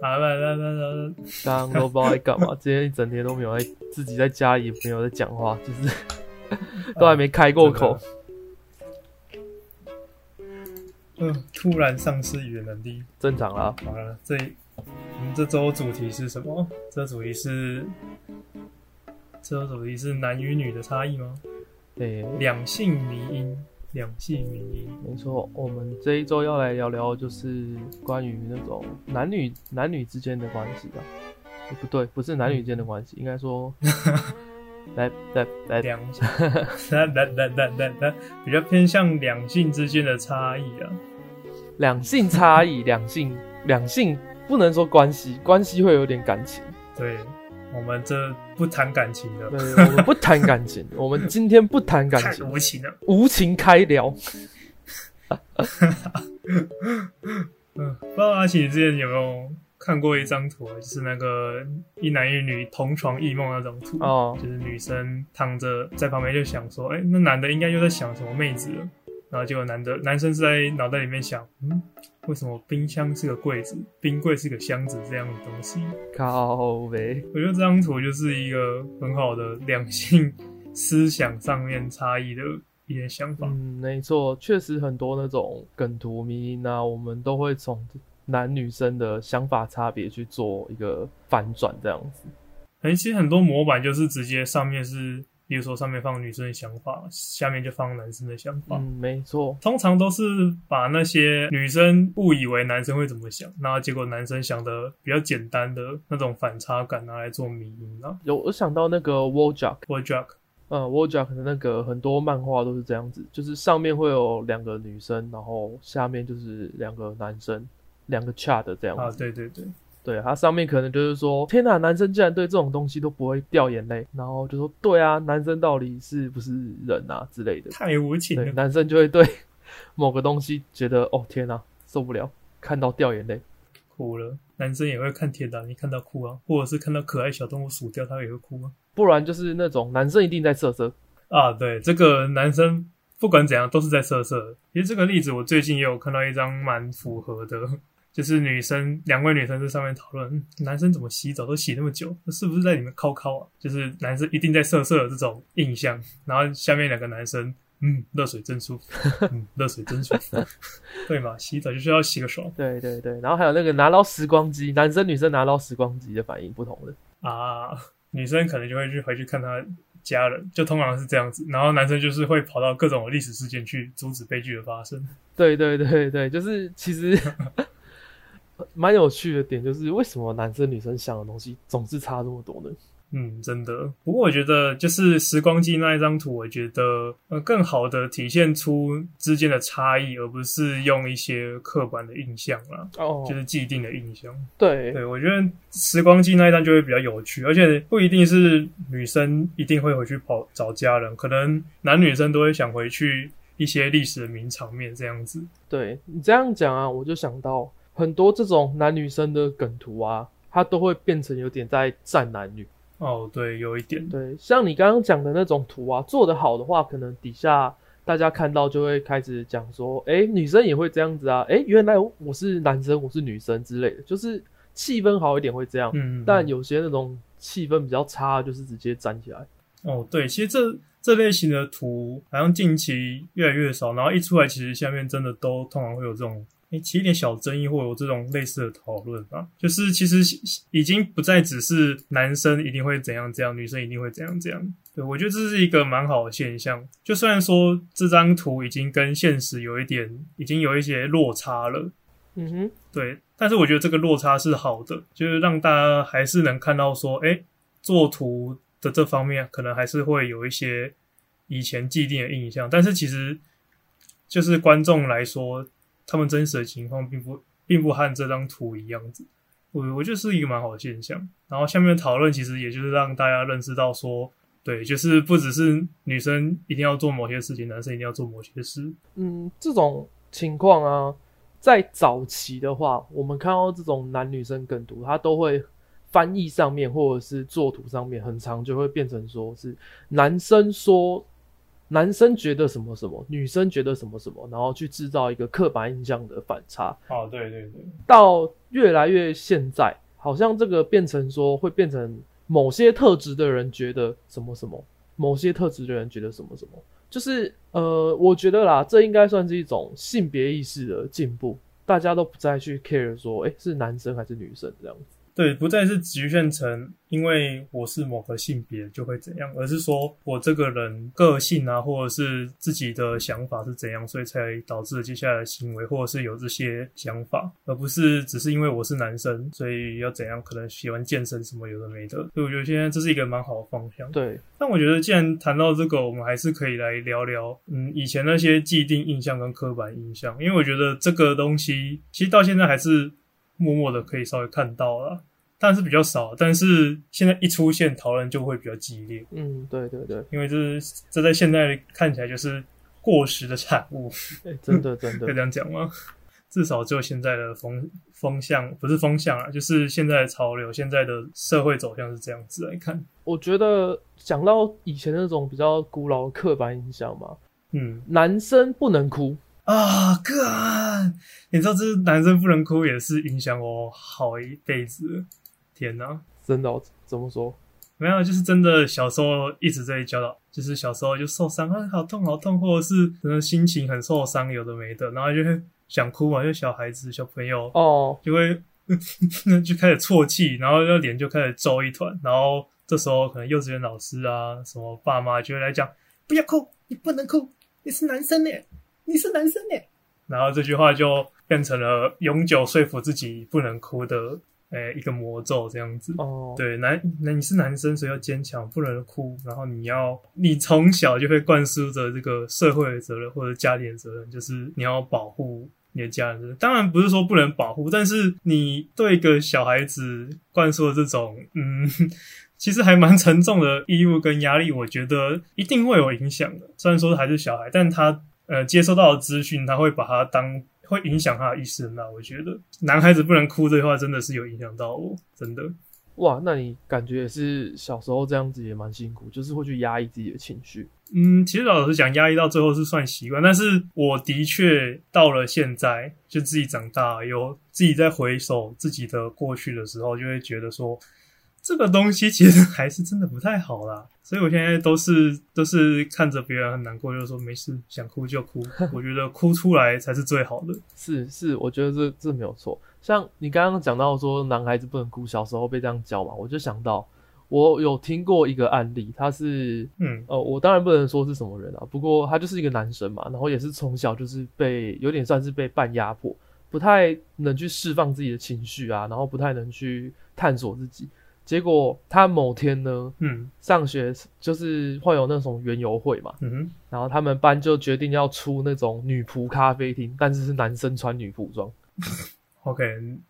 啊来来来来，刚刚都不知道在干嘛，今天一整天都没有在自己在家里没有在讲话，就是 都还没开过口。嗯，突然丧失语言能力，正常啦。好了，这我们这周主题是什么？这主题是这周主题是男与女的差异吗？对，两性迷因，两性原因，没错。我们这一周要来聊聊，就是关于那种男女男女之间的关系啊。不对，不是男女间的关系，应该说，来来来，两来来来来来来，比较偏向两性之间的差异啊。两性差异，两性两性不能说关系，关系会有点感情。对，我们这不谈感情的，对，我们不谈感情，我们今天不谈感情，无情的，无情开聊。嗯，不知道阿奇之前有没有看过一张图啊？就是那个一男一女同床异梦那种图哦，就是女生躺着在旁边就想说，哎，那男的应该又在想什么妹子了。然后结果男的男生是在脑袋里面想，嗯，为什么冰箱是个柜子，冰柜是个箱子这样的东西？靠呗！我觉得这张图就是一个很好的两性思想上面差异的一些想法。嗯，没错，确实很多那种梗图迷音啊，我们都会从男女生的想法差别去做一个反转，这样子。哎，其实很多模板就是直接上面是。比如说上面放女生的想法，下面就放男生的想法。嗯，没错。通常都是把那些女生误以为男生会怎么想，然后结果男生想的比较简单的那种反差感拿来做迷因啊。有我想到那个 Walljack，Walljack，嗯，Walljack 的那个很多漫画都是这样子，就是上面会有两个女生，然后下面就是两个男生，两个 chat 这样子。啊，对对对。对，它上面可能就是说，天哪，男生竟然对这种东西都不会掉眼泪，然后就说，对啊，男生到底是不是人啊之类的，太无情了。男生就会对 某个东西觉得，哦天哪，受不了，看到掉眼泪，哭了。男生也会看天哪，你看到哭啊，或者是看到可爱小动物死掉，他也会哭啊。不然就是那种男生一定在色色啊，对，这个男生不管怎样都是在色色。其实这个例子我最近也有看到一张蛮符合的。就是女生两位女生在上面讨论，男生怎么洗澡都洗那么久，是不是在里面靠靠啊？就是男生一定在色色的这种印象。然后下面两个男生，嗯，热水真舒服，嗯，热水真舒服，对嘛？洗澡就是要洗个爽。对对对，然后还有那个拿捞时光机，男生女生拿捞时光机的反应不同的啊，女生可能就会去回去看他家人，就通常是这样子。然后男生就是会跑到各种历史事件去阻止悲剧的发生。对对对对，就是其实。蛮有趣的点就是，为什么男生女生想的东西总是差这么多呢？嗯，真的。不过我觉得，就是时光机那一张图，我觉得呃，更好的体现出之间的差异，而不是用一些刻板的印象啦。哦，就是既定的印象。对对，我觉得时光机那一张就会比较有趣，而且不一定是女生一定会回去跑找家人，可能男女生都会想回去一些历史的名场面这样子。对你这样讲啊，我就想到。很多这种男女生的梗图啊，它都会变成有点在战男女。哦，对，有一点。对，像你刚刚讲的那种图啊，做得好的话，可能底下大家看到就会开始讲说，哎，女生也会这样子啊，哎，原来我是男生，我是女生之类的，就是气氛好一点会这样。嗯。但有些那种气氛比较差，就是直接站起来。哦，对，其实这这类型的图好像近期越来越少，然后一出来，其实下面真的都通常会有这种。哎，起一点小争议，或有这种类似的讨论吧。就是其实已经不再只是男生一定会怎样怎样，女生一定会怎样怎样。对我觉得这是一个蛮好的现象。就虽然说这张图已经跟现实有一点，已经有一些落差了。嗯哼，对。但是我觉得这个落差是好的，就是让大家还是能看到说，哎，做图的这方面可能还是会有一些以前既定的印象。但是其实就是观众来说。他们真实的情况并不并不和这张图一样子，我我觉得是一个蛮好的现象。然后下面的讨论其实也就是让大家认识到说，对，就是不只是女生一定要做某些事情，男生一定要做某些事。嗯，这种情况啊，在早期的话，我们看到这种男女生梗图，它都会翻译上面或者是作图上面，很长就会变成说是男生说男生觉得什么什么，女生觉得什么什么，然后去制造一个刻板印象的反差。哦，对对对，到越来越现在，好像这个变成说会变成某些特质的人觉得什么什么，某些特质的人觉得什么什么，就是呃，我觉得啦，这应该算是一种性别意识的进步，大家都不再去 care 说，诶、是男生还是女生这样子。对，不再是局限成因为我是某个性别就会怎样，而是说我这个人个性啊，或者是自己的想法是怎样，所以才导致接下来的行为，或者是有这些想法，而不是只是因为我是男生，所以要怎样，可能喜欢健身什么有的没的。所以我觉得现在这是一个蛮好的方向。对，但我觉得既然谈到这个，我们还是可以来聊聊，嗯，以前那些既定印象跟刻板印象，因为我觉得这个东西其实到现在还是默默的可以稍微看到了。但是比较少，但是现在一出现讨论就会比较激烈，嗯，对对对，因为这是这在现在看起来就是过时的产物，哎、真的真的 可以这，样讲吗？至少就现在的风风向不是风向啊，就是现在的潮流，现在的社会走向是这样子来看。我觉得讲到以前那种比较古老的刻板印象嘛，嗯男生不能哭，啊，哥！你知道这男生不能哭也是影响我好一辈子。天哪！真的哦、怎么说？没有，就是真的小时候一直在教导，就是小时候就受伤啊，好痛好痛，或者是可能心情很受伤，有的没的，然后就会想哭嘛，就小孩子小朋友哦，就会 就开始啜泣，然后就脸就开始皱一团，然后这时候可能幼稚园老师啊，什么爸妈就会来讲，不要哭，你不能哭，你是男生呢，你是男生呢，然后这句话就变成了永久说服自己不能哭的，诶、一个魔咒这样子。哦，对，男，那你是男生，所以要坚强，不能哭。然后你要，你从小就会灌输着这个社会的责任或者家庭的责任，就是你要保护你的家人。当然不是说不能保护，但是你对一个小孩子灌输的这种，嗯，其实还蛮沉重的义务跟压力，我觉得一定会有影响的。虽然说还是小孩，但他呃接收到的资讯，他会把它当。会影响他的意识很大，我觉得男孩子不能哭这句话真的是有影响到我，真的。哇，那你感觉也是小时候这样子也蛮辛苦，就是会去压抑自己的情绪。嗯，其实老实讲，压抑到最后是算习惯，但是我的确到了现在，就自己长大，有自己在回首自己的过去的时候，就会觉得说，这个东西其实还是真的不太好啦。所以我现在都是都是看着别人很难过，就说没事，想哭就哭。我觉得哭出来才是最好的。是是，我觉得这这没有错。像你刚刚讲到说男孩子不能哭，小时候被这样教嘛，我就想到我有听过一个案例，他是嗯呃，我当然不能说是什么人啊，不过他就是一个男生嘛，然后也是从小就是被有点算是被半压迫，不太能去释放自己的情绪啊，然后不太能去探索自己。结果他某天呢，嗯上学就是会有那种园游会嘛，嗯哼，然后他们班就决定要出那种女仆咖啡厅，但是是男生穿女仆装。OK，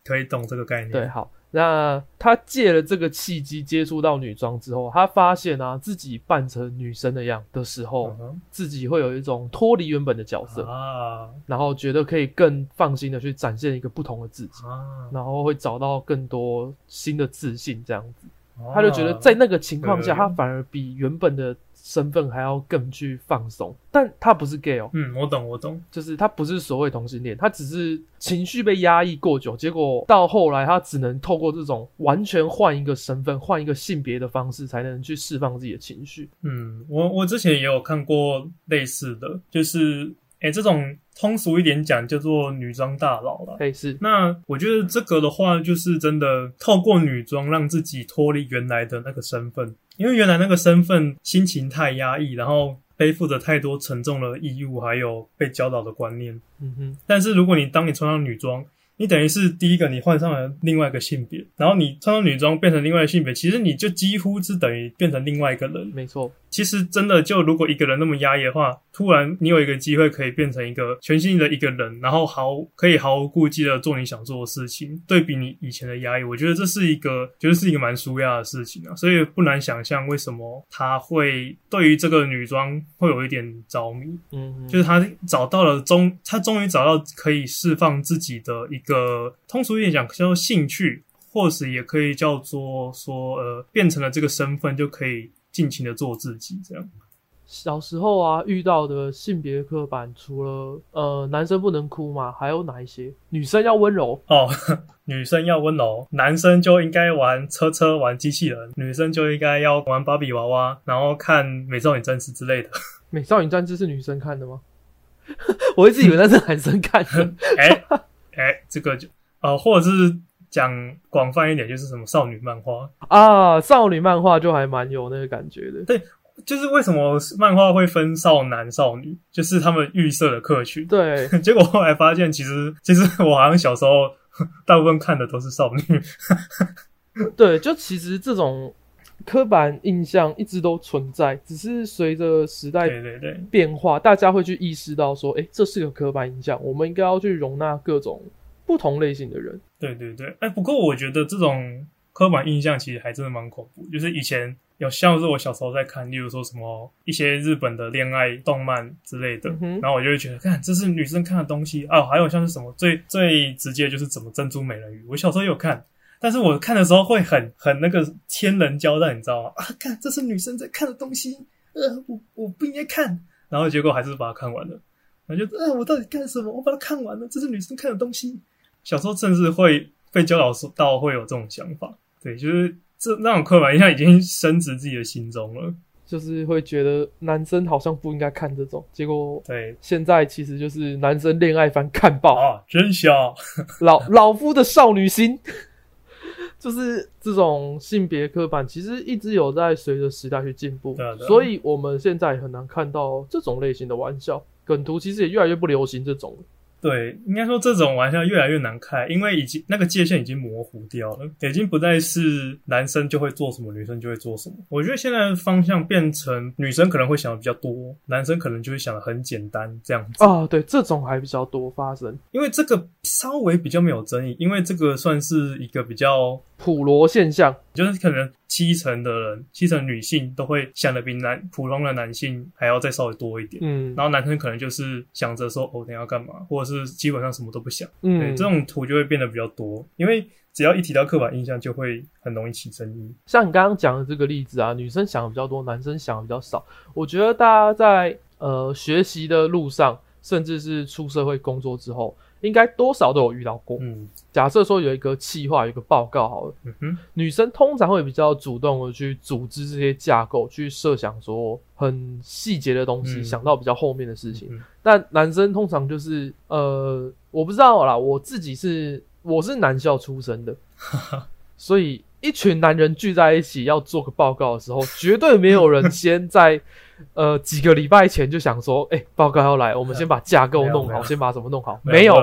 可以懂这个概念。对，好，那他借了这个契机接触到女装之后，他发现啊自己扮成女生的样的时候，自己会有一种脱离原本的角色，啊。然后觉得可以更放心的去展现一个不同的自己，啊，然后会找到更多新的自信，这样子，啊。他就觉得在那个情况下，对。他反而比原本的身份还要更去放松。但他不是 gay 哦，嗯，我懂，我懂。就是他不是所谓同性恋，他只是情绪被压抑过久，结果到后来他只能透过这种完全换一个身份、换一个性别的方式，才能去释放自己的情绪。嗯，我我之前也有看过类似的，就是诶、这种通俗一点讲叫做女装大佬啦。嘿，是，那我觉得这个的话，就是真的透过女装让自己脱离原来的那个身份，因为原来那个身份心情太压抑，然后背负着太多沉重的义务，还有被教导的观念。嗯哼，但是如果你当你穿上女装，你等于是第一个你换上了另外一个性别，然后你穿上女装变成另外一个性别，其实你就几乎是等于变成另外一个人。没错，其实真的就如果一个人那么压抑的话，突然你有一个机会可以变成一个全新的一个人，然后毫可以毫无顾忌的做你想做的事情，对比你以前的压抑，我觉得这是一个，觉得是一个蛮舒压的事情啊。所以不难想象为什么他会对于这个女装会有一点着迷，嗯哼，就是他找到了终，他终于找到可以释放自己的一个通俗一点讲叫做兴趣，或是也可以叫做说呃变成了这个身份就可以尽情的做自己这样。小时候啊遇到的性别刻板，除了呃男生不能哭嘛，还有哪一些？女生要温柔哦，女生要温柔，男生就应该玩车车、玩机器人，女生就应该要玩芭比娃娃，然后看美少女战士之类的。美少女战士 是女生看的吗？我一直以为那是男生看的。哎哎，这个就呃，或者是讲广泛一点，就是什么少女漫画啊，少女漫画就还蛮有那个感觉的。对。就是为什么漫画会分少男少女，就是他们预设的客群。对，结果后来发现，其实其实我好像小时候 大部分看的都是少女。对，就其实这种刻板印象一直都存在，只是随着时代对对对变化，大家会去意识到说，哎，这是个刻板印象，我们应该要去容纳各种不同类型的人。对对对，哎，不过我觉得这种刻板印象其实还真的蛮恐怖，就是以前。有像是我小时候在看，例如说什么一些日本的恋爱动漫之类的，然后我就会觉得，看这是女生看的东西啊。还有像是什么最最直接就是怎么珍珠美人鱼，我小时候有看，但是我看的时候会很很那个天人交战，你知道吗？啊，看这是女生在看的东西，呃，我我不应该看，然后结果还是把它看完了。我就，呃，我到底干什么？我把它看完了，这是女生看的东西。小时候甚至会被教导到会有这种想法，对，就是。这那种刻板印象已经深植自己的心中了，就是会觉得男生好像不应该看这种，结果对，现在其实就是男生恋爱番看爆啊，真香！老老夫的少女心，就是这种性别刻板，其实一直有在随着时代去进步，所以我们现在很难看到这种类型的玩笑。梗图，其实也越来越不流行这种。对，应该说这种玩笑越来越难开，因为已经那个界限已经模糊掉了，已经不再是男生就会做什么，女生就会做什么。我觉得现在方向变成女生可能会想的比较多，男生可能就会想的很简单这样子。啊，对，这种还比较多发生，因为这个稍微比较没有争议，因为这个算是一个比较普罗现象，就是可能。七成的人，七成女性都会想的比男普通的男性还要再稍微多一点。嗯，然后男生可能就是想着说，哦，等下要干嘛，或者是基本上什么都不想。嗯，这种图就会变得比较多，因为只要一提到刻板印象，就会很容易起争议。像你刚刚讲的这个例子啊，女生想的比较多，男生想的比较少。我觉得大家在呃学习的路上，甚至是出社会工作之后。应该多少都有遇到过。嗯，假设说有一个企划，有一个报告好了。嗯哼，女生通常会比较主动的去组织这些架构，去设想说很细节的东西，想到比较后面的事情。但男生通常就是呃，我不知道啦，我自己是我是男校出身的，所以。一群男人聚在一起要做个报告的时候，绝对没有人先在 呃几个礼拜前就想说，哎，报告要来，我们先把架构弄好，先把什么弄好。没有，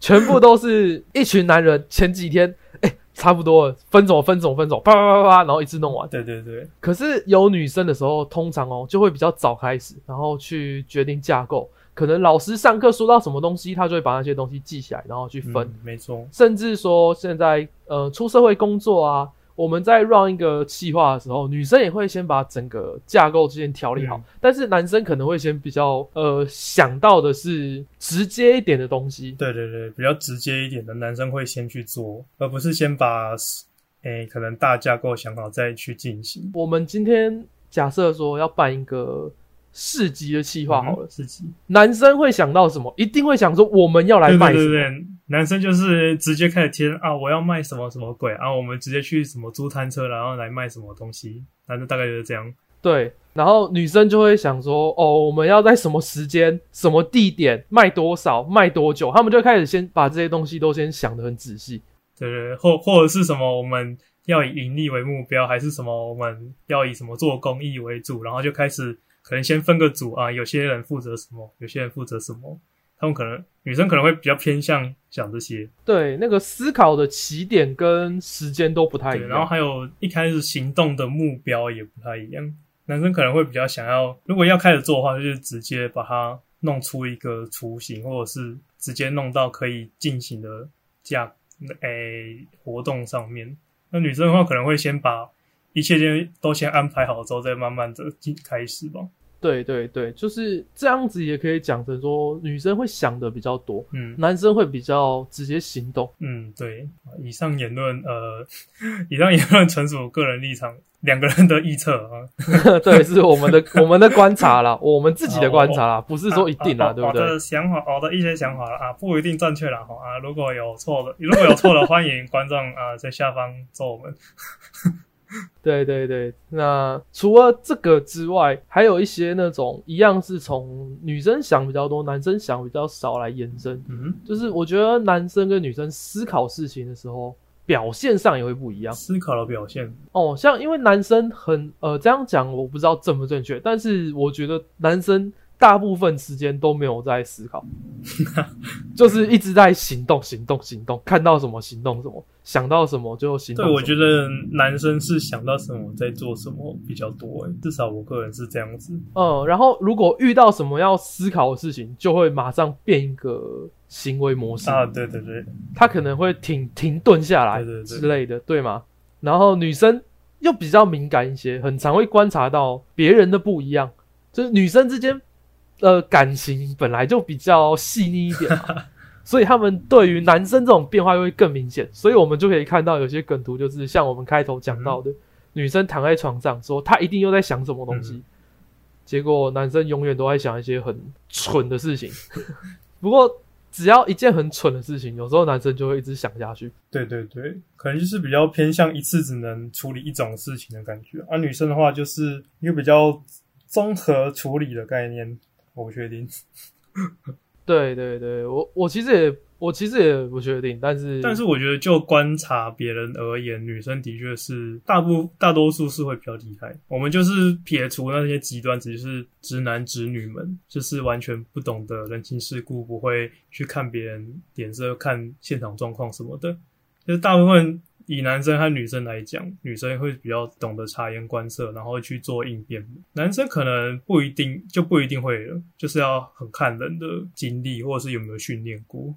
全部都是一群男人前几天，哎，差不多了，分走，分走，分走，啪啪啪啪，然后一次弄完。对对对。可是有女生的时候，通常哦就会比较早开始，然后去决定架构。可能老师上课说到什么东西，他就会把那些东西记起来，然后去分。没错，甚至说现在呃出社会工作啊，我们在 run 一个计划的时候，女生也会先把整个架构之间调理好，但是男生可能会先比较呃想到的是直接一点的东西。对对对，比较直接一点的男生会先去做，而不是先把诶可能大架构想好再去进行。我们今天假设说要办一个。市集的企划好了，市集男生会想到什么？一定会想说我们要来卖。对对对，男生就是直接开始填啊，我要卖什么什么鬼啊，我们直接去什么租摊车，然后来卖什么东西。男生大概就是这样。对，然后女生就会想说，哦，我们要在什么时间、什么地点卖多少、卖多久，他们就开始先把这些东西都先想得很仔细。对对，或或者是什么，我们要以盈利为目标，还是什么，我们要以什么做公益为主，然后就开始。可能先分个组啊，有些人负责什么，有些人负责什么，他们可能女生可能会比较偏向想这些。对，那个思考的起点跟时间都不太一样。然后还有一开始行动的目标也不太一样。男生可能会比较想要，如果要开始做的话，就是直接把它弄出一个雏形，或者是直接弄到可以进行的架诶活动上面。那女生的话，可能会先把一切先都先安排好之后，再慢慢的进开始吧。对对对，就是这样子，也可以讲成说，女生会想的比较多，嗯男生会比较直接行动。嗯，对。以上言论，呃，以上言论纯属个人立场，两个人的臆测啊。对，是我们的我们的观察啦，我们自己的观察啦，不是说一定啦，啊对不对我？的想法，我的一些想法了啊，不一定正确啦哈啊。如果有错的，如果有错的，欢迎观众啊在下方揍我们。对对对，那除了这个之外，还有一些那种一样是从女生想比较多，男生想比较少来延伸。嗯，就是我觉得男生跟女生思考事情的时候，表现上也会不一样思考的表现，哦。像因为男生很呃这样讲，我不知道正不正确，但是我觉得男生大部分时间都没有在思考，就是一直在行动、行动、行动，看到什么行动什么，想到什么就行动对。我觉得男生是想到什么在做什么比较多，诶，至少我个人是这样子。嗯，然后如果遇到什么要思考的事情，就会马上变一个行为模式，啊，对对对，他可能会停停顿下来之类的，对吗？然后女生又比较敏感一些，很常会观察到别人的不一样，就是女生之间呃感情本来就比较细腻一点嘛。所以他们对于男生这种变化又会更明显，所以我们就可以看到有些梗图，就是像我们开头讲到的，女生躺在床上说她一定又在想什么东西，嗯结果男生永远都在想一些很蠢的事情。不过只要一件很蠢的事情，有时候男生就会一直想下去。对对对，可能就是比较偏向一次只能处理一种事情的感觉。而、女生的话，就是一个比较综合处理的概念，我不确定。对对对，我我其实也我其实也不确定，但是但是我觉得，就观察别人而言，女生的确是大部大多数是会比较厉害。我们就是撇除那些极端，只是直男直女们，就是完全不懂得人情世故，不会去看别人脸色、看现场状况什么的。就是大部分以男生和女生来讲，女生会比较懂得察言观色，然后去做应变。男生可能不一定就不一定会了，就是要很看人的经历，或者是有没有训练过。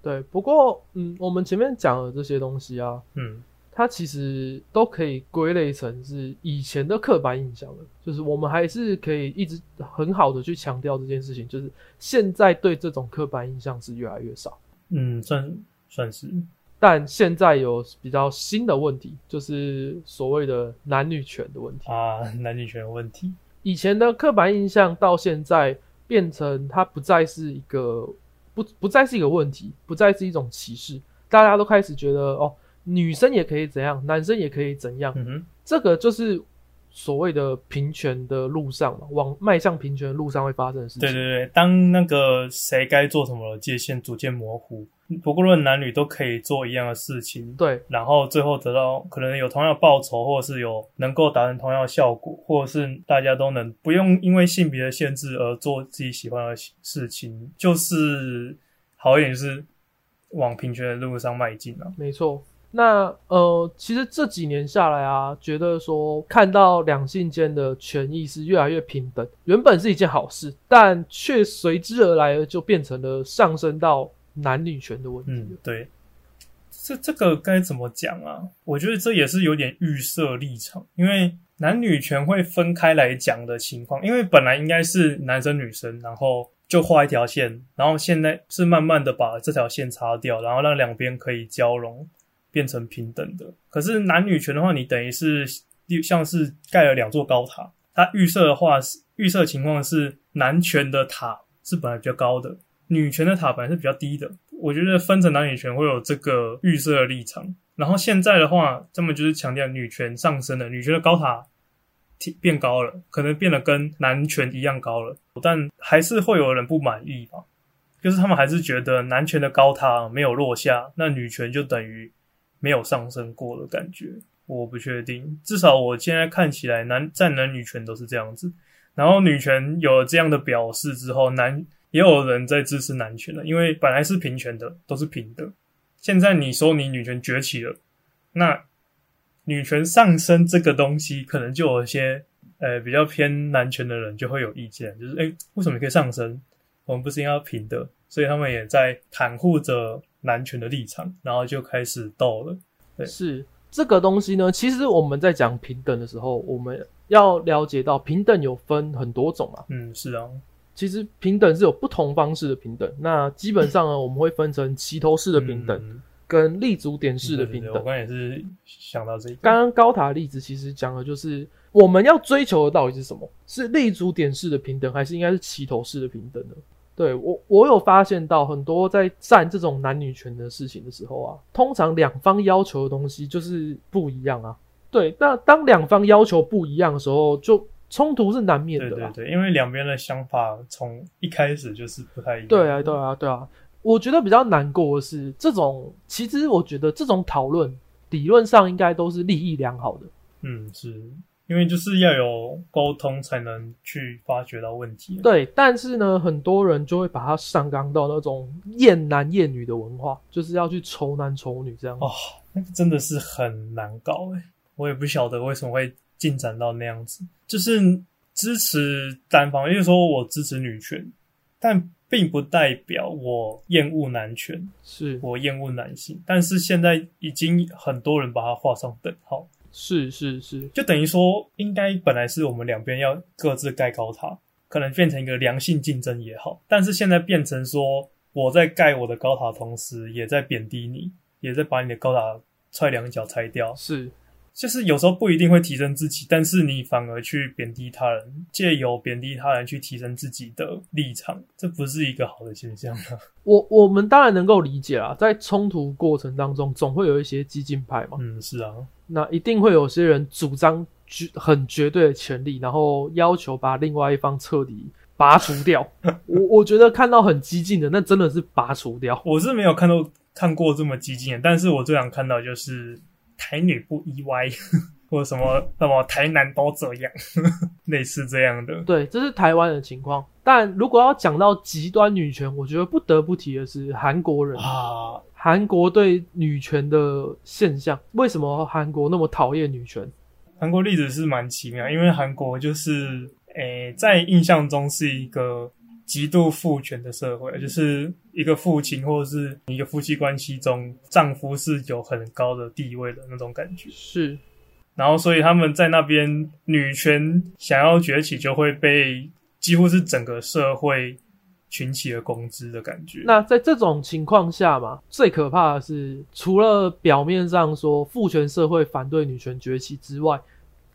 对，不过嗯，我们前面讲的这些东西啊，嗯。它其实都可以归类成是以前的刻板印象了，就是我们还是可以一直很好的去强调这件事情，就是现在对这种刻板印象是越来越少，嗯，算算是，但现在有比较新的问题，就是所谓的男女权的问题。啊，男女权的问题。以前的刻板印象到现在变成它不再是一个不不再是一个问题，不再是一种歧视，大家都开始觉得哦，女生也可以怎样，男生也可以怎样，嗯，这个就是所谓的平权的路上嘛，往迈向平权的路上会发生的事情。对对对，当那个谁该做什么的界限逐渐模糊，不过论男女都可以做一样的事情，对然后最后得到可能有同样的报酬，或者是有能够达成同样的效果，或者是大家都能不用因为性别的限制而做自己喜欢的事情，就是好一点，就是往平权的路上迈进啊。没错。那呃，其实这几年下来啊，觉得说看到两性间的权益是越来越平等，原本是一件好事，但却随之而来的就变成了上升到男女权的问题。嗯，对，这这个该怎么讲啊？我觉得这也是有点预设立场，因为男女权会分开来讲的情况，因为本来应该是男生女生，然后就画一条线，然后现在是慢慢的把这条线擦掉，然后让两边可以交融，变成平等的。可是男女权的话，你等于是像是盖了两座高塔，它预设的话是预设情况是男权的塔是本来比较高的，女权的塔本来是比较低的。我觉得分成男女权会有这个预设的立场，然后现在的话，他们就是强调女权上升了，女权的高塔提变高了，可能变得跟男权一样高了，但还是会有人不满意吧？就是他们还是觉得男权的高塔没有落下，那女权就等于没有上升过的感觉。我不确定，至少我现在看起来男在男女权都是这样子。然后女权有了这样的表示之后，男也有人在支持男权了，因为本来是平权的，都是平的。现在你说你女权崛起了，那女权上升这个东西，可能就有一些呃比较偏男权的人就会有意见，就是诶，为什么你可以上升？我们不是应该要平的？所以他们也在袒护着男权的立场，然后就开始斗了。对是这个东西呢，其实我们在讲平等的时候，我们要了解到平等有分很多种啊。嗯，是啊，其实平等是有不同方式的平等。那基本上呢，我们会分成齐头式的平等嗯跟立足点式的平等对对对我。刚也是想到这一个。刚刚高塔的例子其实讲的就是我们要追求的到底是什么？是立足点式的平等，还是应该是齐头式的平等呢？对我，我有发现到很多在战这种男女权的事情的时候啊，通常两方要求的东西就是不一样啊。对，那当两方要求不一样的时候，就冲突是难免的啦。对对对，因为两边的想法从一开始就是不太一样。对啊，对啊，对啊。我觉得比较难过的是，这种其实我觉得这种讨论理论上应该都是利益良好的。嗯，是因为就是要有沟通才能去发掘到问题。对，但是呢，很多人就会把它上纲到那种厌男厌女的文化，就是要去仇男仇女这样。哦，那个真的是很难搞诶，我也不晓得为什么会进展到那样子。就是支持单方，就是说我支持女权，但并不代表我厌恶男权，是我厌恶男性。但是现在已经很多人把它画上等号，是是是，就等于说，应该本来是我们两边要各自盖高塔，可能变成一个良性竞争也好。但是现在变成说，我在盖我的高塔同时，也在贬低你，也在把你的高塔踹两脚拆掉。是就是有时候不一定会提升自己，但是你反而去贬低他人，借由贬低他人去提升自己的立场，这不是一个好的现象吗。我我们当然能够理解啦，在冲突过程当中，总会有一些激进派嘛，嗯，是啊，那一定会有些人主张绝很绝对的权利，然后要求把另外一方彻底拔除掉。我我觉得看到很激进的，那真的是拔除掉。我是没有看到看过这么激进的，但是我最想看到就是台女不意外，或者什么什么台南都这样，类似这样的。对，这是台湾的情况。但如果要讲到极端女权，我觉得不得不提的是韩国人，啊，韩国对女权的现象。为什么韩国那么讨厌女权？韩国例子是蛮奇妙，因为韩国就是诶、在印象中是一个极度父权的社会，就是一个父亲或者是一个夫妻关系中，丈夫是有很高的地位的那种感觉。是然后，所以他们在那边女权想要崛起，就会被几乎是整个社会群起而攻之的感觉。那在这种情况下嘛，最可怕的是，除了表面上说父权社会反对女权崛起之外，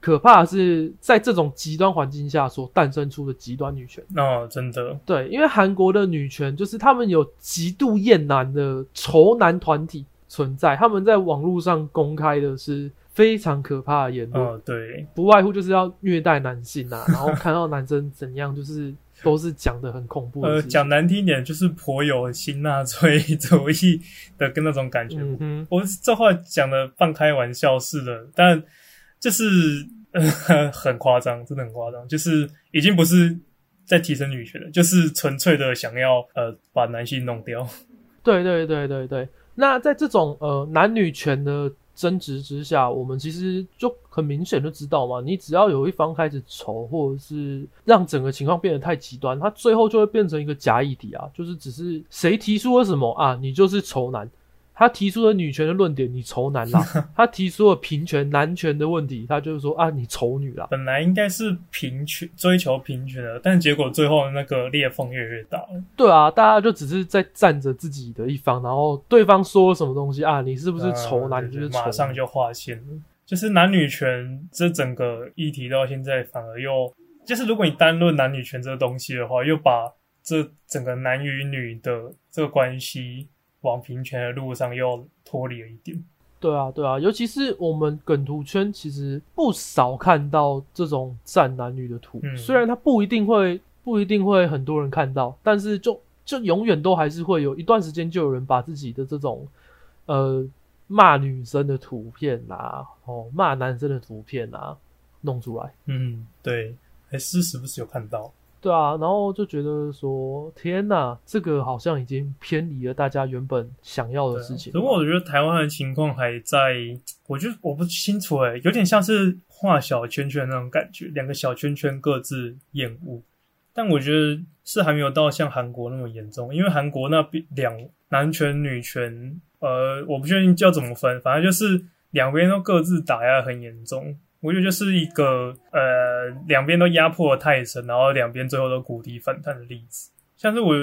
可怕的是在这种极端环境下所诞生出的极端女权。哦，真的，对，因为韩国的女权就是他们有极度厌男的仇男团体存在，他们在网络上公开的是非常可怕的言论，哦，对，不外乎就是要虐待男性啊，然后看到男生怎样，就是都是讲的很恐怖的呃。讲难听点，就是颇有新纳粹主义的跟那种感觉。嗯，我这话讲的半开玩笑似的，但就是呃 很夸张，真的很夸张，就是已经不是在提升女权了，就是纯粹的想要呃把男性弄掉。对对对对对。那在这种呃男女权的争执之下，我们其实就很明显就知道嘛，你只要有一方开始仇，或者是让整个情况变得太极端，它最后就会变成一个假议题啊，就是只是谁提出了什么啊，你就是仇男。他提出了女权的论点，你仇男啦；他提出了平权、男权的问题，他就是说啊，你丑女啦。本来应该是平权，追求平权的，但结果最后那个裂缝越来越大了。对啊，大家就只是在站着自己的一方，然后对方说了什么东西啊，你是不是丑男？就是马上就划线了。就是男女权这整个议题到现在反而又，就是如果你单论男女权这个东西的话，又把这整个男与女的这个关系往平权的路上又脱离了一点。对啊，对啊，尤其是我们梗图圈，其实不少看到这种战男女的图，嗯虽然它不一定会不一定会很多人看到，但是就就永远都还是会有一段时间就有人把自己的这种呃骂女生的图片啊，哦骂男生的图片啊弄出来。嗯，对，还是时不时有看到。对啊，然后就觉得说，天呐，这个好像已经偏离了大家原本想要的事情。不过我觉得台湾的情况还在，我就我不清楚诶，有点像是画小圈圈那种感觉，两个小圈圈各自厌恶。但我觉得是还没有到像韩国那么严重，因为韩国那边两男权女权，呃，我不确定叫怎么分，反正就是两边都各自打压很严重。我觉得就是一个呃两边都压迫的太深，然后两边最后都谷底反弹的例子。像是我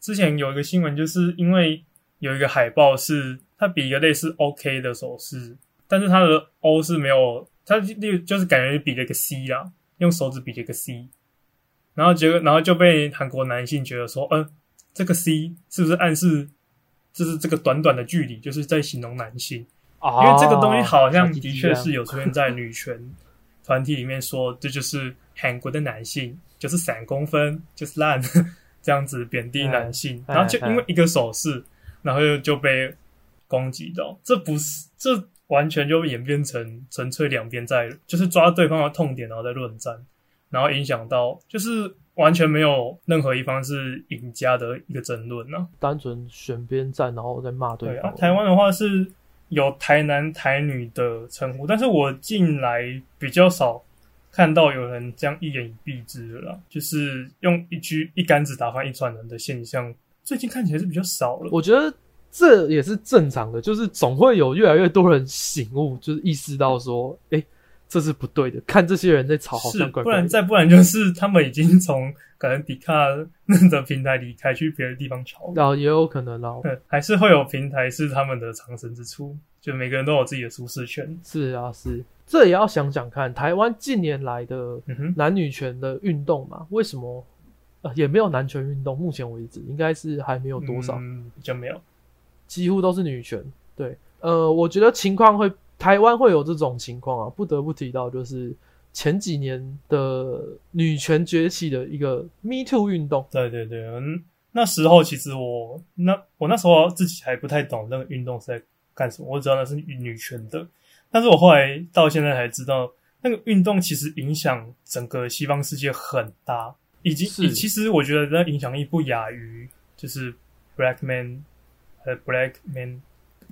之前有一个新闻，就是因为有一个海报是它比一个类似 OK 的手势，但是它的 O 是没有，它就就是感觉比了一个 C 啦，用手指比了一个 C，然后结果然后就被韩国男性觉得说，呃，这个 C 是不是暗示就是这个短短的距离就是在形容男性？啊，因为这个东西好像的确是有出现在女权团体里面说，这就是韩国的男性，就是三公分，就是烂 这样子贬低男性，哎然后就因为一个手势，然后就就被攻击到，这不是这完全就演变成纯粹两边在就是抓对方的痛点，然后在论战，然后影响到就是完全没有任何一方是赢家的一个争论呢、单纯选边站，然后再骂对对啊方。，台湾的话是有台南台女的称呼，但是我近来比较少看到有人这样一言以蔽之的啦，就是用一句一竿子打翻一船人的现象，最近看起来是比较少了。我觉得这也是正常的，就是总会有越来越多人醒悟，就是意识到说，哎、这是不对的。看这些人在吵，好是，像怪怪的。不然再不然就是他们已经从可能迪卡的平台离开，去别的地方吵了。然后也有可能啦，对，还是会有平台是他们的藏身之处，就每个人都有自己的舒适圈。是啊，是，这也要想想看，台湾近年来的男女权的运动嘛，为什么呃也没有男权运动？目前为止，应该是还没有多少，嗯，比较没有。几乎都是女权。对，呃，我觉得情况会台湾会有这种情况啊，不得不提到就是前几年的女权崛起的一个 Me Too 运动。对对对，嗯，那时候其实我那我那时候自己还不太懂那个运动是在干什么，我只知道那是女权的，但是我后来到现在才知道，那个运动其实影响整个西方世界很大，以及是其实我觉得那影响力不亚于就是 Black Man 呃 Black Man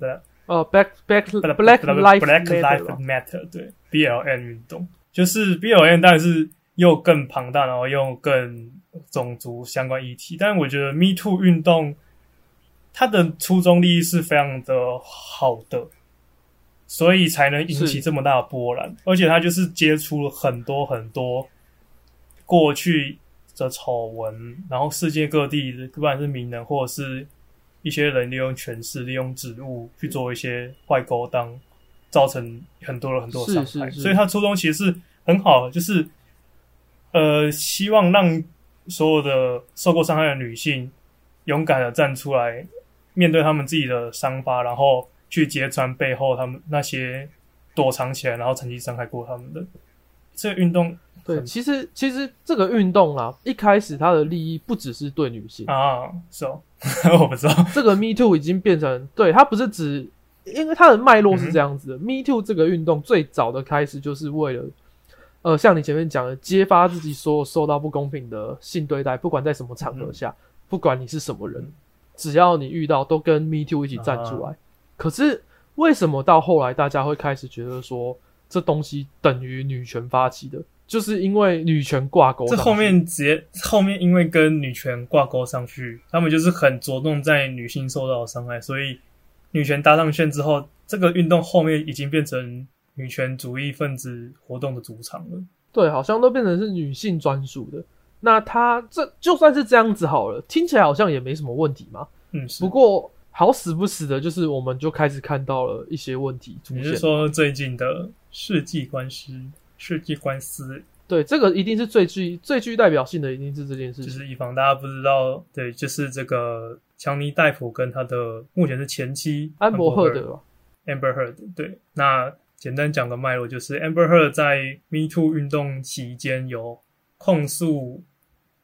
的呃，Black Black Black Black Life Black Matter Life Matter 对 BLM 运动，就是 BLM 当然是又更庞大，然后又更种族相关议题。但是我觉得 Me Too 运动它的初衷利益是非常的好的，所以才能引起这么大的波澜。而且它就是接触了很多很多过去的丑闻，然后世界各地的不管是名人或者是一些人利用权势、利用职务去做一些坏勾当，造成很多人很多的伤害。是是是所以他初衷其实是很好，就是呃，希望让所有的受过伤害的女性勇敢的站出来，面对他们自己的伤疤，然后去揭穿背后他们那些躲藏起来，然后曾经伤害过他们的。这个运动对，其实其实这个运动啊，一开始它的利益不只是对女性，啊，是哦，我不知道，这个 Me Too 已经变成对它不是指，因为它的脉络是这样子嗯的。Me Too 这个运动最早的开始就是为了，呃，像你前面讲的，揭发自己所有受到不公平的性对待，不管在什么场合下，不管你是什么人嗯，只要你遇到，都跟 Me Too 一起站出来。可是为什么到后来大家会开始觉得说这东西等于女权发起的？就是因为女权挂钩，这后面直接后面因为跟女权挂钩上去，他们就是很着重在女性受到的伤害，所以女权搭上线之后，这个运动后面已经变成女权主义分子活动的主场了。对，好像都变成是女性专属的。那他这就算是这样子好了，听起来好像也没什么问题嘛。嗯，不过好死不死的，就是我们就开始看到了一些问题出你是现。说最近的世纪官司？世纪官司对，这个一定是最具最具代表性的，一定是这件事情。就是以防大家不知道，对，就是这个强尼戴普跟他的目前是前妻安博赫德吧，Amber Heard，对，那简单讲个脉络，就是 Amber Heard 在 Me Too 运动期间有控诉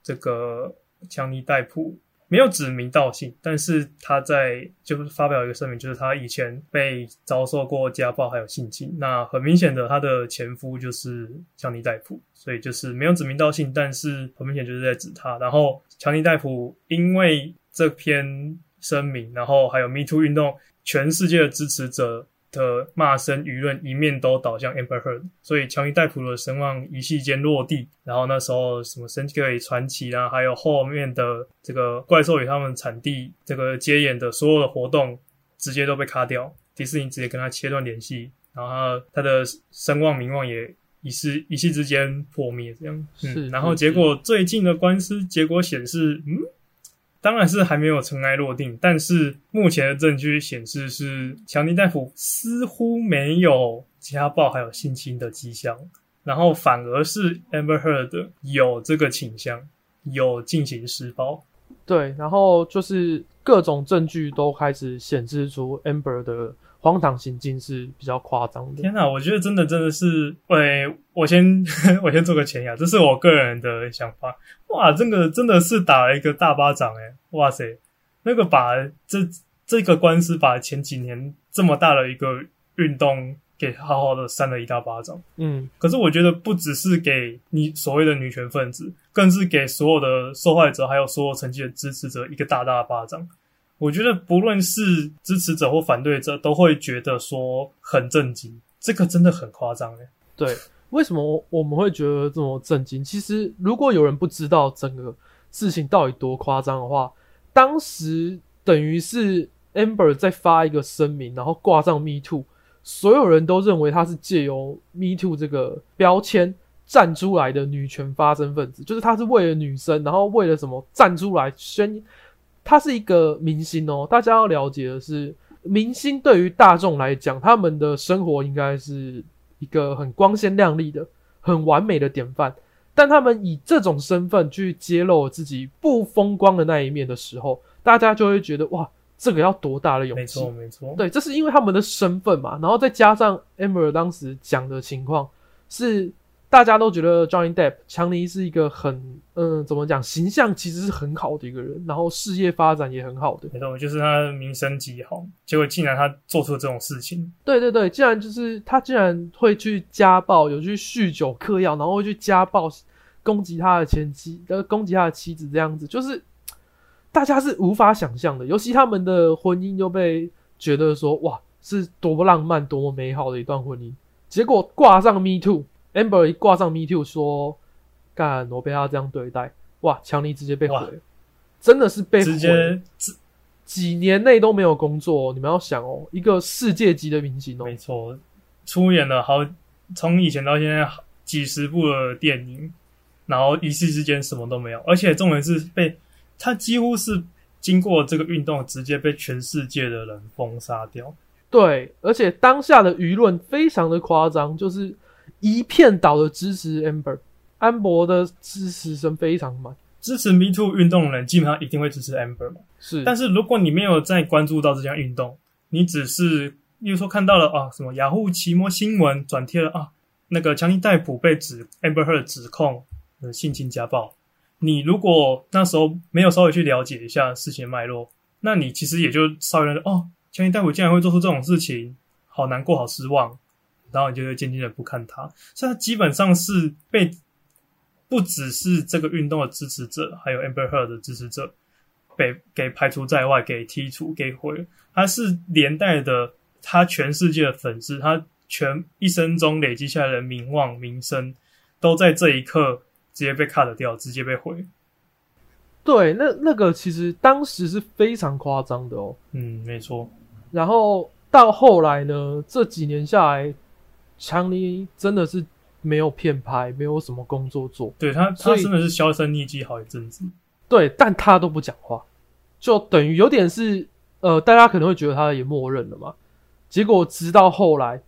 这个强尼戴普，没有指名道姓，但是他在就是发表一个声明，就是他以前被遭受过家暴还有性侵，那很明显的他的前夫就是强尼戴普，所以就是没有指名道姓，但是很明显就是在指他，然后强尼戴普因为这篇声明，然后还有 Me Too 运动。全世界的支持者的骂声舆论一面都倒向 Amber Heard，所以强尼戴普的声望一夕间落地。然后那时候什么《神奇传奇》啊，还有后面的这个怪兽与他们产地这个接演的所有的活动，直接都被卡掉。迪士尼直接跟他切断联系，然后他他的声望名望也一时一夕之间破灭这样。是嗯，然后是结果最近的官司结果显示，嗯，当然是还没有尘埃落定，但是目前的证据显示是强尼大夫似乎没有家暴还有性侵的迹象，然后反而是 Amber Heard 有这个倾向，有进行施暴。对，然后就是各种证据都开始显示出 Amber 的荒唐行径是比较夸张的。天哪，我觉得真的真的是，喂，我先 我先做个前言，这是我个人的想法。哇，这个真的是打了一个大巴掌诶，哇塞，那个把这这个官司把前几年这么大的一个运动给好好的扇了一大巴掌。嗯，可是我觉得不只是给你所谓的女权分子，更是给所有的受害者还有所有成绩的支持者一个大大的巴掌。我觉得不论是支持者或反对者，都会觉得说很震惊，这个真的很夸张诶。对。为什么我们会觉得这么震惊？其实，如果有人不知道整个事情到底多夸张的话，当时等于是 Amber 在发一个声明，然后挂上 Me Too，所有人都认为他是借由 Me Too 这个标签站出来的女权发声分子，就是他是为了女生，然后为了什么站出来宣。他是一个明星哦，大家要了解的是，明星对于大众来讲，他们的生活应该是。一个很光鲜亮丽的、很完美的典范，但他们以这种身份去揭露自己不风光的那一面的时候，大家就会觉得哇，这个要多大的勇气？没错，没错。对，这是因为他们的身份嘛，然后再加上 Amber 当时讲的情况是。大家都觉得 Johnny Depp 强尼是一个很嗯，怎么讲，形象其实是很好的一个人，然后事业发展也很好的。没错，就是他名声极好，结果竟然他做出了这种事情。对对对，竟然就是他竟然会去家暴，有去酗酒嗑药，然后会去家暴攻击他的前妻，呃，攻击他的妻子，这样子就是大家是无法想象的。尤其他们的婚姻又被觉得说哇，是多么浪漫、多么美好的一段婚姻，结果挂上 Me Too。Amber 一挂上 Me Too 说：“干，我被他这样对待，哇！强尼直接被毁，真的是被直接几年内都没有工作。你们要想哦，一个世界级的明星哦，没错，出演了好从以前到现在几十部的电影，然后一夕之间什么都没有，而且重点是被他几乎是经过这个运动，直接被全世界的人封杀掉。对，而且当下的舆论非常的夸张，就是。”一片倒的支持 Amber，安博的支持声非常满。支持 Me Too 运动的人基本上一定会支持 Amber 嘛？是。但是如果你没有在关注到这项运动，你只是，比如说看到了啊什么雅虎奇摩新闻转贴了啊那个强尼戴普被指 Amber Heard 指控呃性侵家暴，你如果那时候没有稍微去了解一下事情脉络，那你其实也就稍微认哦强尼戴普竟然会做出这种事情，好难过，好失望。然后你就会渐渐的不看他，所以他基本上是被不只是这个运动的支持者，还有 Amber Heard 的支持者被给排除在外，给剔除，给毁。他是连带的，他全世界的粉丝，他全一生中累积下来的名望、名声，都在这一刻直接被 cut 掉，直接被毁。对，那那个其实当时是非常夸张的哦。嗯，没错。然后到后来呢，这几年下来。强尼真的是没有片拍，没有什么工作做。对他，他真的是销声匿迹好一阵子。对，但他都不讲话，就等于有点是呃，大家可能会觉得他也默认了嘛。结果直到后来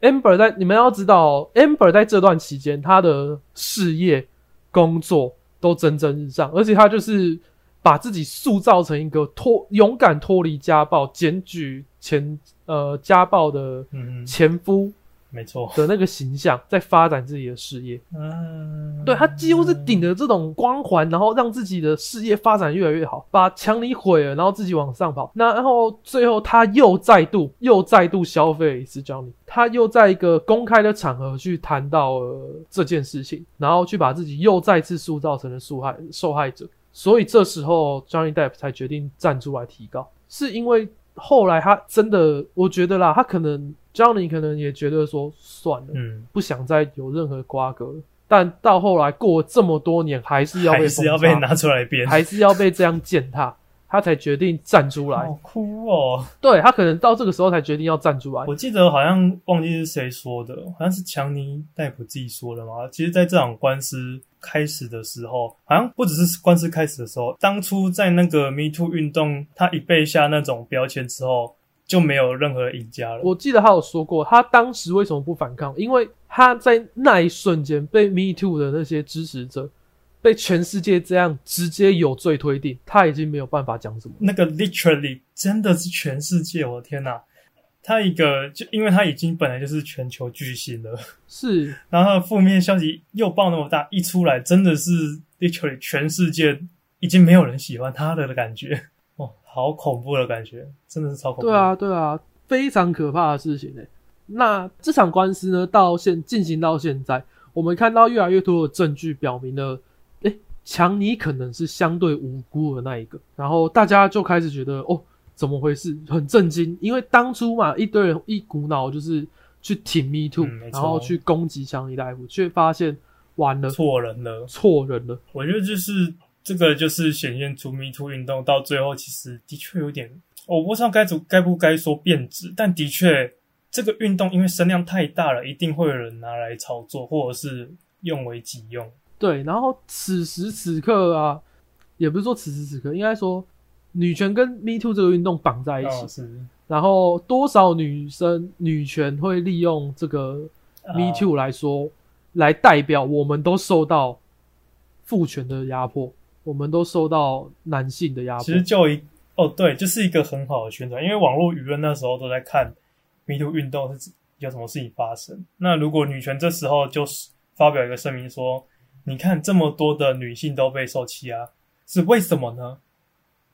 ，Amber 在你们要知道，Amber 在这段期间，他的事业、工作都蒸蒸日上，而且他就是把自己塑造成一个脱勇敢脱离家暴、检举前呃家暴的前夫。没错的那个形象在发展自己的事业，嗯，对他几乎是顶着这种光环，然后让自己的事业发展越来越好，把强尼毁了，然后自己往上跑。那然后最后他又再度又再度消费一次 Johnny，他又在一个公开的场合去谈到了这件事情，然后去把自己又再次塑造成了受害受害者。所以这时候 Johnny Depp 才决定站出来提告，是因为后来他真的，我觉得啦，他可能。Johnny 可能也觉得说算了，嗯，不想再有任何瓜葛了。但到后来过这么多年，还是要被还是要被拿出来编，还是要被这样践踏，他才决定站出来。好酷哦！对他可能到这个时候才决定要站出来。我记得好像忘记是谁说的，好像是强尼戴普自己说的嘛。其实，在这场官司开始的时候，好像不只是官司开始的时候，当初在那个 Me Too 运动，他一被下那种标签之后，就没有任何赢家了。我记得他有说过，他当时为什么不反抗？因为他在那一瞬间被 Me Too 的那些支持者。被全世界这样直接有罪推定，他已经没有办法讲什么。那个 literally 真的是全世界，我的天哪！他一个就因为他已经本来就是全球巨星了，是，然后负面消息又爆那么大，一出来真的是 literally 全世界已经没有人喜欢他了的感觉，哦，好恐怖的感觉，真的是超恐怖。对啊，对啊，非常可怕的事情诶。那这场官司呢，到现进行到现在，我们看到越来越多的证据表明了。强尼可能是相对无辜的那一个，然后大家就开始觉得哦，怎么回事？很震惊，因为当初嘛，一堆人一股脑就是去挺 Me Too，然后去攻击强尼大夫，却发现完了，错人了，错人了。我觉得就是这个，就是显现出 Me Too 运动到最后，其实的确有点，我不知道该怎该不该说变质，但的确这个运动因为声量太大了，一定会有人拿来炒作，或者是用为己用。对，然后此时此刻啊，也不是说此时此刻，应该说女权跟 Me Too 这个运动绑在一起，然后多少女生女权会利用这个 Me Too 来说，来代表我们都受到父权的压迫，我们都受到男性的压迫。其实就一哦，对，就是一个很好的宣传，因为网络舆论那时候都在看迷途运动是有什么事情发生。那如果女权这时候就是发表一个声明说。你看，这么多的女性都被受欺压，是为什么呢？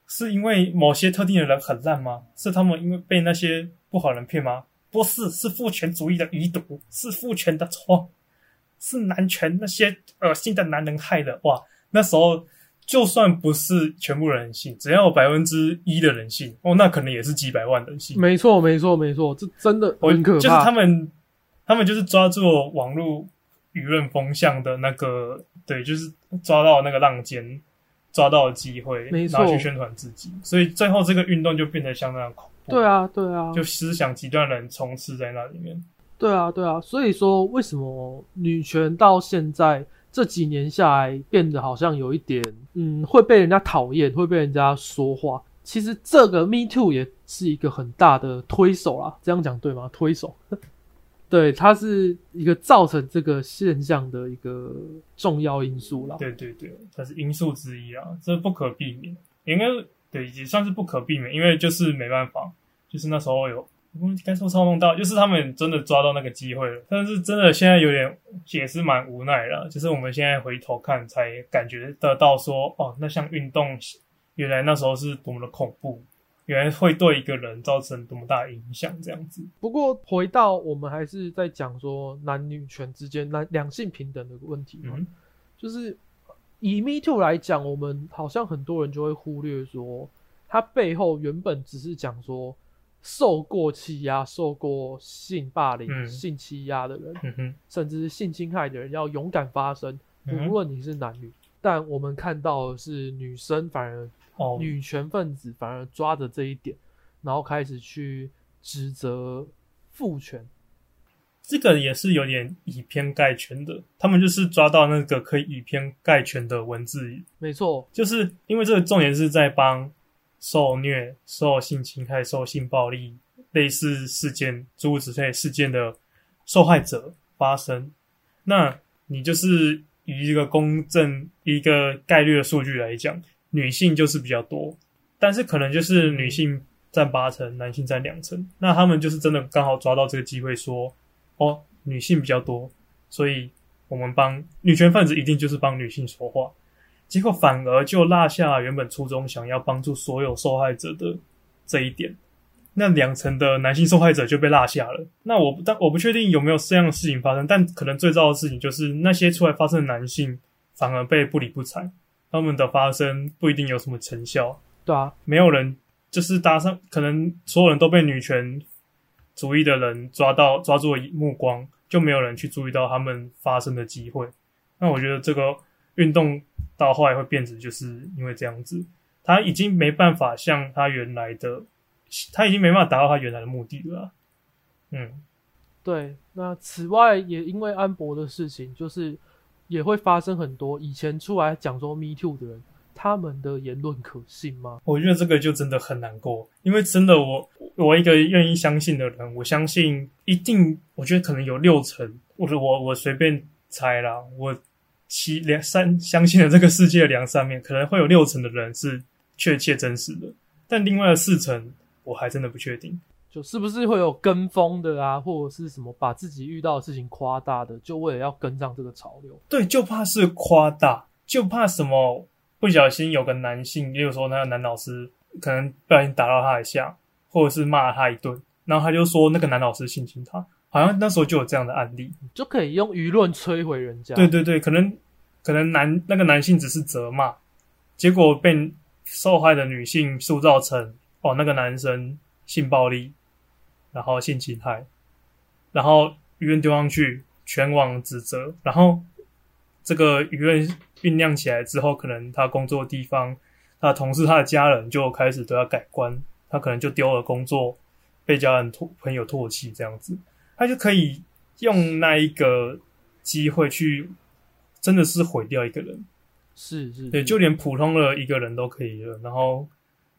是因为某些特定的人很烂吗？是他们因为被那些不好人骗吗？不是，是父权主义的余毒，是父权的错，是男权那些恶心的男人害的。哇，那时候就算不是全部人性，只要有百分之一的人性，哦，那可能也是几百万人性。没错，没错，没错，这真的很可怕。就是他们，他们就是抓住网络。舆论风向的那个，对，就是抓到那个浪尖，抓到机会，拿去宣传自己，所以最后这个运动就变得相当恐怖。对啊，对啊，就思想极端人充斥在那里面。对啊，对啊，所以说为什么女权到现在这几年下来变得好像有一点，嗯，会被人家讨厌，会被人家说话。其实这个 Me Too 也是一个很大的推手啦，这样讲对吗？推手。对，它是一个造成这个现象的一个重要因素啦。对对对，它是因素之一啊，这不可避免。应该对，也算是不可避免，因为就是没办法，就是那时候有，该说操弄到，就是他们真的抓到那个机会了。但是真的现在有点也是蛮无奈了，就是我们现在回头看才感觉得到说，哦，那项运动原来那时候是多么的恐怖。原来会对一个人造成多么大影响，这样子。不过回到我们还是在讲说男女权之间、男两性平等的问题嘛，就是以 Me Too 来讲，我们好像很多人就会忽略说，它背后原本只是讲说受过欺压、受过性霸凌、性欺压的人，甚至是性侵害的人要勇敢发声，无论你是男女。但我们看到的是女生反而。女权分子反而抓着这一点，然后开始去指责父权，这个也是有点以偏概全的。他们就是抓到那个可以以偏概全的文字，没错，就是因为这个重点是在帮受虐、受性侵害、受性暴力类似事件、诸如此类事件的受害者发生。那你就是以一个公正、一个概率的数据来讲。女性就是比较多，但是可能就是女性占八成，男性占两成。那他们就是真的刚好抓到这个机会，说哦，女性比较多，所以我们帮女权分子一定就是帮女性说话。结果反而就落下原本初衷想要帮助所有受害者的这一点，那两成的男性受害者就被落下了。那我但我不确定有没有这样的事情发生，但可能最糟的事情就是那些出来发生的男性反而被不理不睬。他们的发声不一定有什么成效，对啊，没有人就是搭上，可能所有人都被女权主义的人抓到抓住目光，就没有人去注意到他们发声的机会。那我觉得这个运动到后来会变成，就是因为这样子，他已经没办法像他原来的，他已经没办法达到他原来的目的了啊。嗯，对。那此外，也因为安博的事情，就是也会发生很多以前出来讲说 “me too” 的人，他们的言论可信吗？我觉得这个就真的很难过，因为真的我我一个愿意相信的人，我相信一定，我觉得可能有六成，或者我我随便猜啦，我七两三相信的这个世界的两三面，可能会有六成的人是。确切真实的，但另外的四成我还真的不确定，就是不是会有跟风的啊，或者是什么把自己遇到的事情夸大的，就为了要跟上这个潮流。对，就怕是夸大，就怕什么不小心有个男性，也有时候那个男老师可能不小心打到他一下，或者是骂了他一顿，然后他就说那个男老师性侵他，好像那时候就有这样的案例，就可以用舆论摧毁人家。对对对，可能可能男那个男性只是责骂，结果被。受害的女性塑造成哦，那个男生性暴力，然后性侵害，然后舆论丢上去，全网指责，然后这个舆论酝酿起来之后，可能他工作的地方，他的同事、他的家人就开始都要改观，他可能就丢了工作，被家人唾朋友唾弃，这样子，他就可以用那一个机会去，真的是毁掉一个人。是是，对，就连普通的一个人都可以了，然后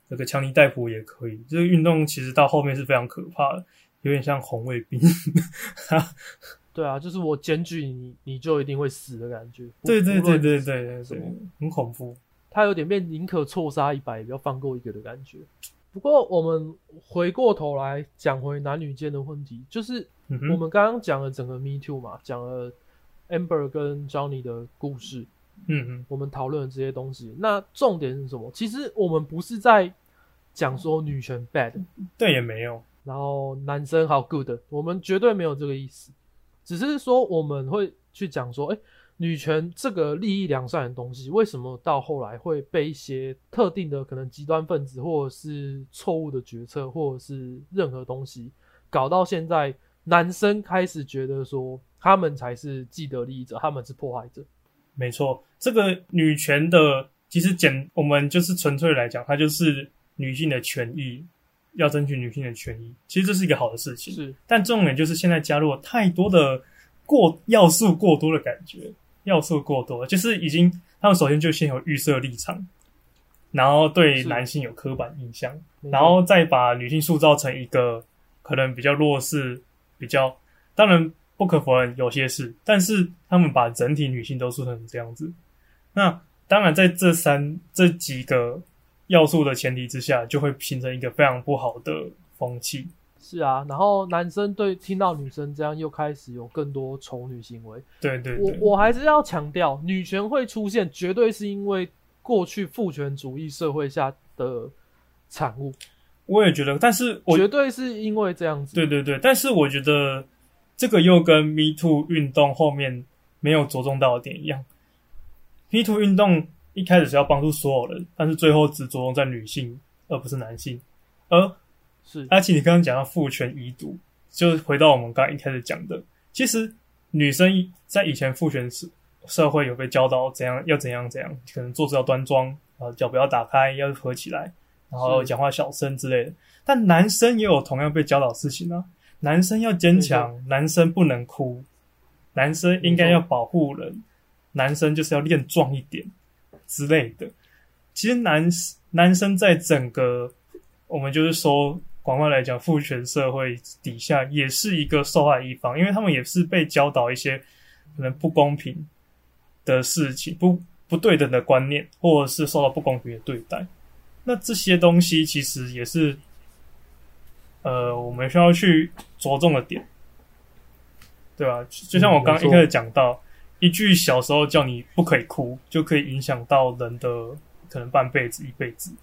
这个强尼戴普也可以。这个运动其实到后面是非常可怕的，有点像红卫兵。对啊，就是我检举你，你就一定会死的感觉。对对对对对对，很恐怖。他有点变宁可错杀一百，也不要放过一个的感觉。不过我们回过头来讲回男女间的问题，就是我们刚刚讲了整个 Me Too 嘛，讲了 Amber 跟 Johnny 的故事。嗯嗯，我们讨论这些东西，那重点是什么？其实我们不是在讲说女权 bad，对，也没有。然后男生好 good，我们绝对没有这个意思，只是说我们会去讲说，哎，女权这个利益良善的东西，为什么到后来会被一些特定的可能极端分子，或者是错误的决策，或者是任何东西，搞到现在，男生开始觉得说他们才是既得利益者，他们是破坏者。没错，这个女权的其实简，我们就是纯粹来讲，它就是女性的权益，要争取女性的权益。其实这是一个好的事情，是。但重点就是现在加入了太多的过要素过多的感觉，要素过多，就是已经他们首先就先有预设立场，然后对男性有刻板印象，然后再把女性塑造成一个可能比较弱势，比较当然。不可否认有些是，但是他们把整体女性都塑成这样子。那当然，在这三这几个要素的前提之下，就会形成一个非常不好的风气。是啊，然后男生对听到女生这样，又开始有更多丑女行为。对对，我我还是要强调，女权会出现，绝对是因为过去父权主义社会下的产物。我也觉得，但是我绝对是因为这样子。对对对，但是我觉得。这个又跟 Me Too 运动后面没有着重到的点一样，Me Too 运动一开始是要帮助所有人，但是最后只着重在女性而不是男性。而是而且你刚刚讲到父权遗毒，就回到我们刚刚一开始讲的，其实女生在以前父权社社会有被教导怎样要怎样怎样，可能坐姿要端庄，啊脚不要打开，要合起来，然后讲话小声之类的。但男生也有同样被教导事情啊。男生要坚强，男生不能哭，男生应该要保护人，男生就是要练壮一点之类的。其实男男生在整个我们就是说广泛来讲，父权社会底下也是一个受害一方，因为他们也是被教导一些可能不公平的事情、不不对等的观念，或者是受到不公平的对待。那这些东西其实也是。呃，我们需要去着重的点，对吧？就像我刚一开始讲到，一句小时候叫你不可以哭，就可以影响到人的可能半辈子、一辈子。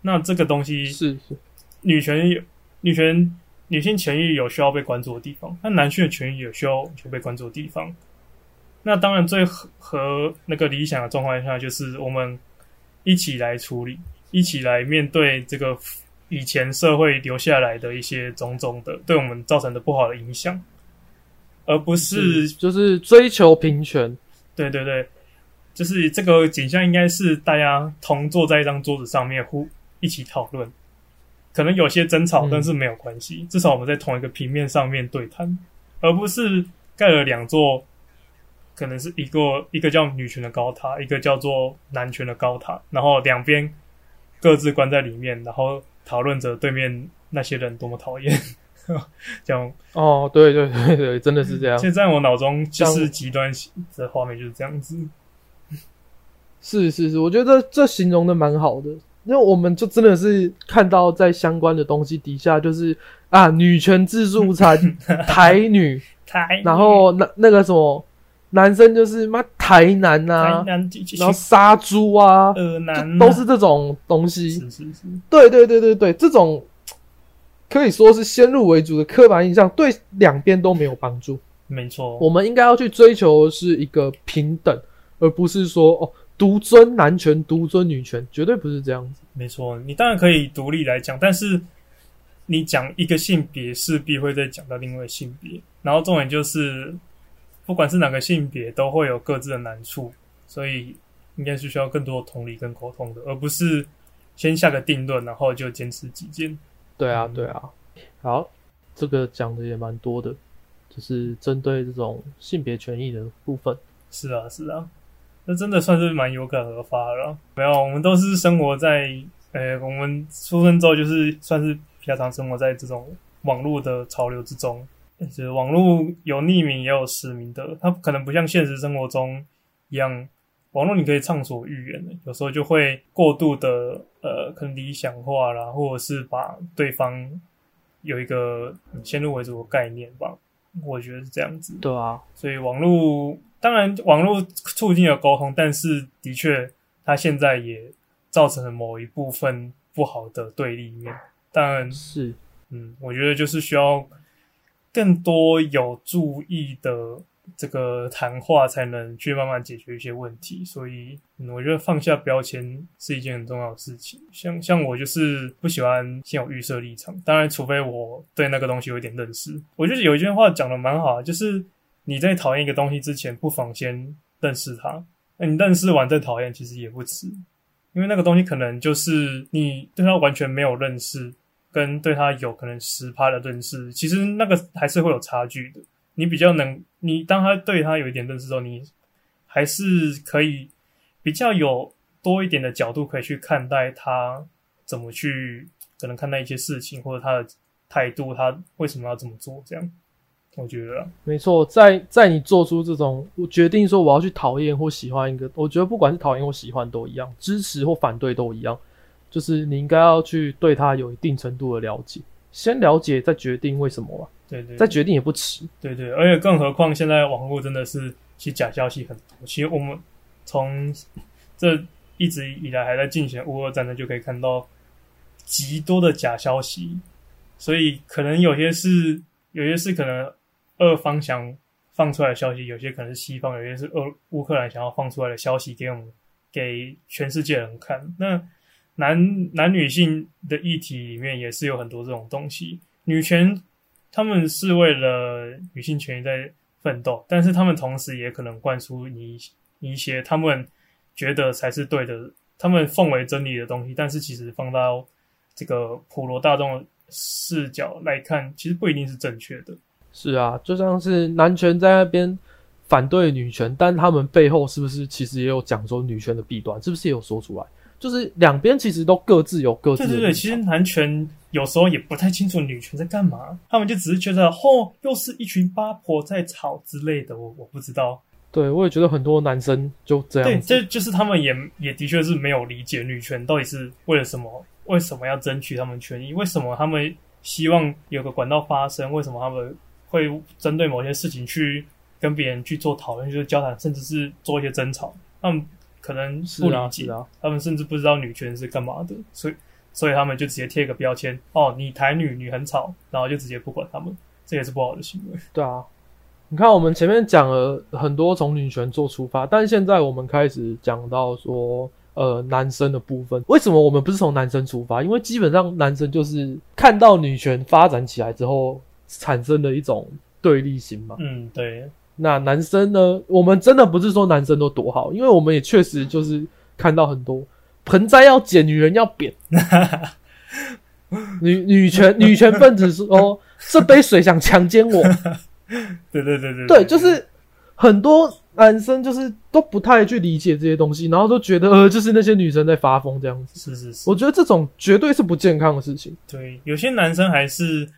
那这个东西是是女权有女权女性权益有需要被关注的地方，那男性的权益也需要去被关注的地方。那当然，最和那个理想的状况下，就是我们一起来处理，一起来面对这个。以前社会留下来的一些种种的，对我们造成的不好的影响，而不是就是追求平权。对对对，就是这个景象应该是大家同坐在一张桌子上面，呼一起讨论。可能有些争吵，嗯但是没有关系，至少我们在同一个平面上面对谈，而不是盖了两座，可能是一个一个叫女权的高塔，一个叫做男权的高塔，然后两边各自关在里面，然后讨论着对面那些人多么讨厌。这样，哦，对对对对，真的是这样。现在我脑中就是极端的画面就是这样子。是是是，我觉得这形容的蛮好的，因为我们就真的是看到在相关的东西底下，就是啊，女权自助餐，台女，台然后那那个什么男生就是妈台南呐、台南然后杀猪啊，呃南就都是这种东西。是是是，对对对对对，这种 可以说是先入为主的刻板印象，对两边都没有帮助。没错。我们应该要去追求的是一个平等，而不是说哦独尊男权、独尊女权，绝对不是这样子。没错，你当然可以独立来讲，但是你讲一个性别，势必会再讲到另外性别，然后重点就是，不管是哪个性别，都会有各自的难处，所以应该是需要更多的同理跟沟通的，而不是先下个定论，然后就坚持己见。对啊，嗯对啊。好，这个讲的也蛮多的，就是针对这种性别权益的部分。是啊，是啊，那真的算是蛮有感而发的了。没有，我们都是生活在，呃，我们出生之后就是算是比较常生活在这种网络的潮流之中。就是网络有匿名也有实名的，它可能不像现实生活中一样，网络你可以畅所欲言的，有时候就会过度的呃，可能理想化啦，或者是把对方有一个先入为主的概念吧。我觉得是这样子。对啊，所以网络当然网络促进了沟通，但是的确它现在也造成了某一部分不好的对立面。当然，是嗯，我觉得就是需要更多有注意的这个谈话，才能去慢慢解决一些问题。所以，我觉得放下标签是一件很重要的事情。像像我就是不喜欢先有预设立场，当然，除非我对那个东西有一点认识。我觉得有一句话讲的蛮好，就是你在讨厌一个东西之前，不妨先认识它。那你认识完再讨厌，其实也不迟。因为那个东西可能就是你对它完全没有认识，跟对他有可能十趴的认识，其实那个还是会有差距的。你比较能，你当他对他有一点认识之后，你还是可以比较有多一点的角度可以去看待他怎么去可能看待一些事情，或者他的态度，他为什么要这么做，这样我觉得没错，在在你做出这种我决定说我要去讨厌或喜欢一个，我觉得不管是讨厌或喜欢都一样，支持或反对都一样，就是你应该要去对他有一定程度的了解，先了解再决定为什么吧，对对再决定也不迟。对对，而且更何况现在网络真的是其实假消息很多。其实我们从这一直以来还在进行的乌俄战争就可以看到极多的假消息，所以可能有些是有些是可能俄方想放出来的消息，有些可能是西方，有些是俄乌克兰想要放出来的消息给我们给全世界人看。那男男女性的议题里面也是有很多这种东西，女权他们是为了女性权益在奋斗，但是他们同时也可能灌输你一些他们觉得才是对的，他们奉为真理的东西，但是其实放到这个普罗大众视角来看，其实不一定是正确的。是啊，就像是男权在那边反对女权，但他们背后是不是其实也有讲说女权的弊端，是不是也有说出来？就是两边其实都各自有各自的对对对，其实男权有时候也不太清楚女权在干嘛，他们就只是觉得哦，又是一群八婆在吵之类的，我我不知道。对我也觉得很多男生就这，样对。这就是他们也也的确是没有理解女权到底是为了什么，为什么要争取他们权益，为什么他们希望有个管道发生，为什么他们会针对某些事情去跟别人去做讨论，就是交谈，甚至是做一些争吵。他们可能是啊，不理解，他们甚至不知道女权是干嘛的，所以所以他们就直接贴一个标签，哦，你台女，你很吵，然后就直接不管他们，这也是不好的行为。对啊。你看，我们前面讲了很多从女权做出发，但现在我们开始讲到说，呃，男生的部分，为什么我们不是从男生出发？因为基本上男生就是看到女权发展起来之后，产生的一种对立心嘛。嗯，对，那男生呢？我们真的不是说男生都多好，因为我们也确实就是看到很多盆栽要剪，女人要扁。女女权女权分子说 这杯水想强奸我，对对对对对，就是很多男生就是都不太去理解这些东西，然后都觉得呃，就是那些女生在发疯这样子。是是是，我觉得这种绝对是不健康的事情。对，有些男生还是